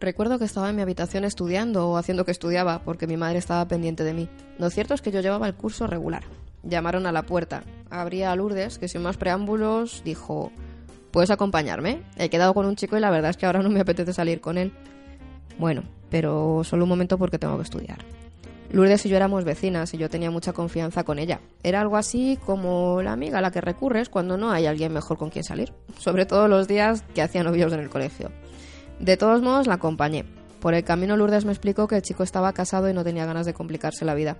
Recuerdo que estaba en mi habitación estudiando o haciendo que estudiaba porque mi madre estaba pendiente de mí. Lo cierto es que yo llevaba el curso regular. Llamaron a la puerta. Abría a Lourdes, que sin más preámbulos dijo, ¿puedes acompañarme? He quedado con un chico y la verdad es que ahora no me apetece salir con él. Bueno, pero solo un momento porque tengo que estudiar. Lourdes y yo éramos vecinas y yo tenía mucha confianza con ella. Era algo así como la amiga a la que recurres cuando no hay alguien mejor con quien salir, sobre todo los días que hacía novios en el colegio. De todos modos, la acompañé. Por el camino Lourdes me explicó que el chico estaba casado y no tenía ganas de complicarse la vida.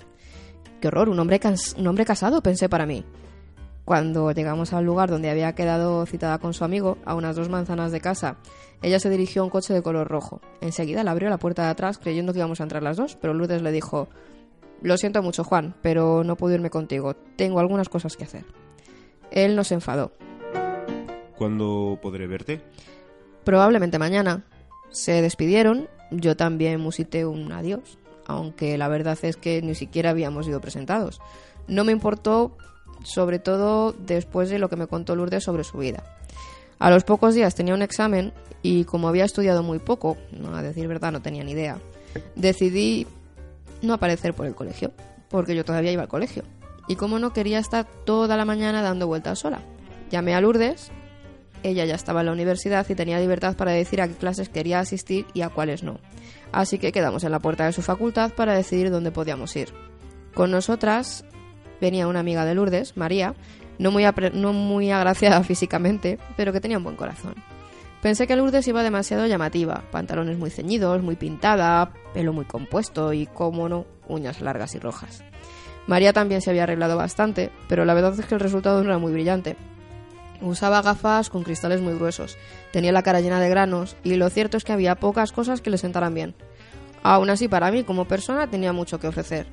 ¡Qué horror! Un hombre, un hombre casado, pensé para mí. Cuando llegamos al lugar donde había quedado citada con su amigo, a unas dos manzanas de casa, ella se dirigió a un coche de color rojo. Enseguida le abrió la puerta de atrás creyendo que íbamos a entrar las dos, pero Lourdes le dijo Lo siento mucho, Juan, pero no puedo irme contigo. Tengo algunas cosas que hacer. Él nos enfadó. ¿Cuándo podré verte? Probablemente mañana. Se despidieron, yo también musité un adiós, aunque la verdad es que ni siquiera habíamos sido presentados. No me importó sobre todo después de lo que me contó Lourdes sobre su vida. A los pocos días tenía un examen y como había estudiado muy poco, a decir verdad no tenía ni idea, decidí no aparecer por el colegio, porque yo todavía iba al colegio. Y como no quería estar toda la mañana dando vueltas sola, llamé a Lourdes, ella ya estaba en la universidad y tenía libertad para decir a qué clases quería asistir y a cuáles no. Así que quedamos en la puerta de su facultad para decidir dónde podíamos ir. Con nosotras venía una amiga de Lourdes, María, no muy, no muy agraciada físicamente, pero que tenía un buen corazón. Pensé que Lourdes iba demasiado llamativa, pantalones muy ceñidos, muy pintada, pelo muy compuesto y, como no, uñas largas y rojas. María también se había arreglado bastante, pero la verdad es que el resultado no era muy brillante. Usaba gafas con cristales muy gruesos, tenía la cara llena de granos y lo cierto es que había pocas cosas que le sentaran bien. Aún así, para mí como persona tenía mucho que ofrecer.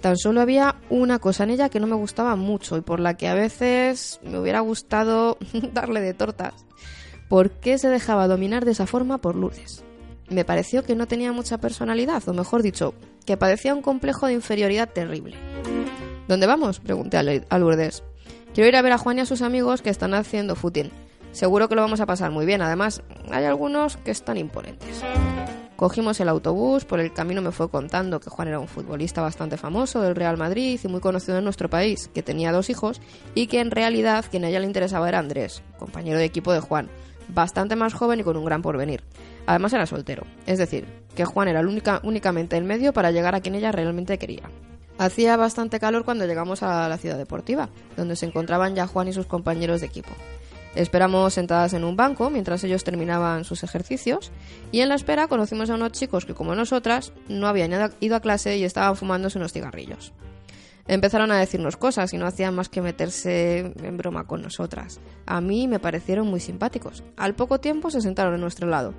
Tan solo había una cosa en ella que no me gustaba mucho y por la que a veces me hubiera gustado darle de tortas. ¿Por qué se dejaba dominar de esa forma por Lourdes? Me pareció que no tenía mucha personalidad, o mejor dicho, que padecía un complejo de inferioridad terrible. ¿Dónde vamos? pregunté a Lourdes. Quiero ir a ver a Juan y a sus amigos que están haciendo footing. Seguro que lo vamos a pasar muy bien. Además, hay algunos que están imponentes. Cogimos el autobús, por el camino me fue contando que Juan era un futbolista bastante famoso del Real Madrid y muy conocido en nuestro país, que tenía dos hijos y que en realidad quien a ella le interesaba era Andrés, compañero de equipo de Juan, bastante más joven y con un gran porvenir. Además era soltero, es decir, que Juan era única, únicamente el medio para llegar a quien ella realmente quería. Hacía bastante calor cuando llegamos a la ciudad deportiva, donde se encontraban ya Juan y sus compañeros de equipo. Esperamos sentadas en un banco mientras ellos terminaban sus ejercicios y en la espera conocimos a unos chicos que como nosotras no habían ido a clase y estaban fumándose unos cigarrillos. Empezaron a decirnos cosas y no hacían más que meterse en broma con nosotras. A mí me parecieron muy simpáticos. Al poco tiempo se sentaron a nuestro lado.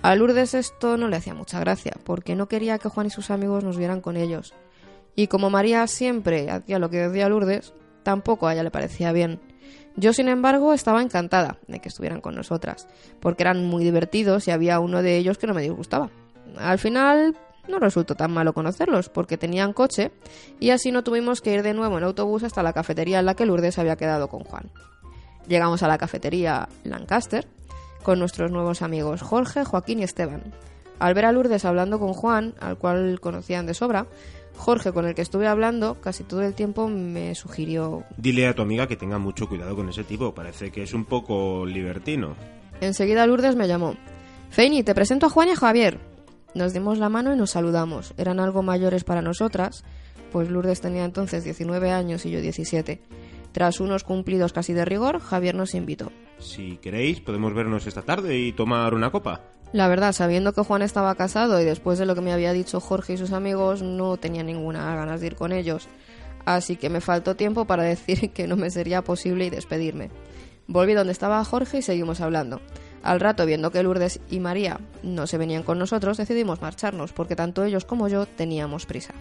A Lourdes esto no le hacía mucha gracia, porque no quería que Juan y sus amigos nos vieran con ellos. Y como María siempre hacía lo que decía Lourdes, tampoco a ella le parecía bien. Yo, sin embargo, estaba encantada de que estuvieran con nosotras, porque eran muy divertidos y había uno de ellos que no me disgustaba. Al final no resultó tan malo conocerlos, porque tenían coche, y así no tuvimos que ir de nuevo en autobús hasta la cafetería en la que Lourdes había quedado con Juan. Llegamos a la cafetería Lancaster con nuestros nuevos amigos Jorge, Joaquín y Esteban. Al ver a Lourdes hablando con Juan, al cual conocían de sobra, Jorge, con el que estuve hablando casi todo el tiempo, me sugirió... Dile a tu amiga que tenga mucho cuidado con ese tipo, parece que es un poco libertino. Enseguida Lourdes me llamó. Feini, te presento a Juan y a Javier. Nos dimos la mano y nos saludamos. Eran algo mayores para nosotras, pues Lourdes tenía entonces 19 años y yo 17. Tras unos cumplidos casi de rigor, Javier nos invitó. Si queréis, podemos vernos esta tarde y tomar una copa. La verdad, sabiendo que Juan estaba casado y después de lo que me había dicho Jorge y sus amigos, no tenía ninguna ganas de ir con ellos. Así que me faltó tiempo para decir que no me sería posible y despedirme. Volví donde estaba Jorge y seguimos hablando. Al rato, viendo que Lourdes y María no se venían con nosotros, decidimos marcharnos, porque tanto ellos como yo teníamos prisa.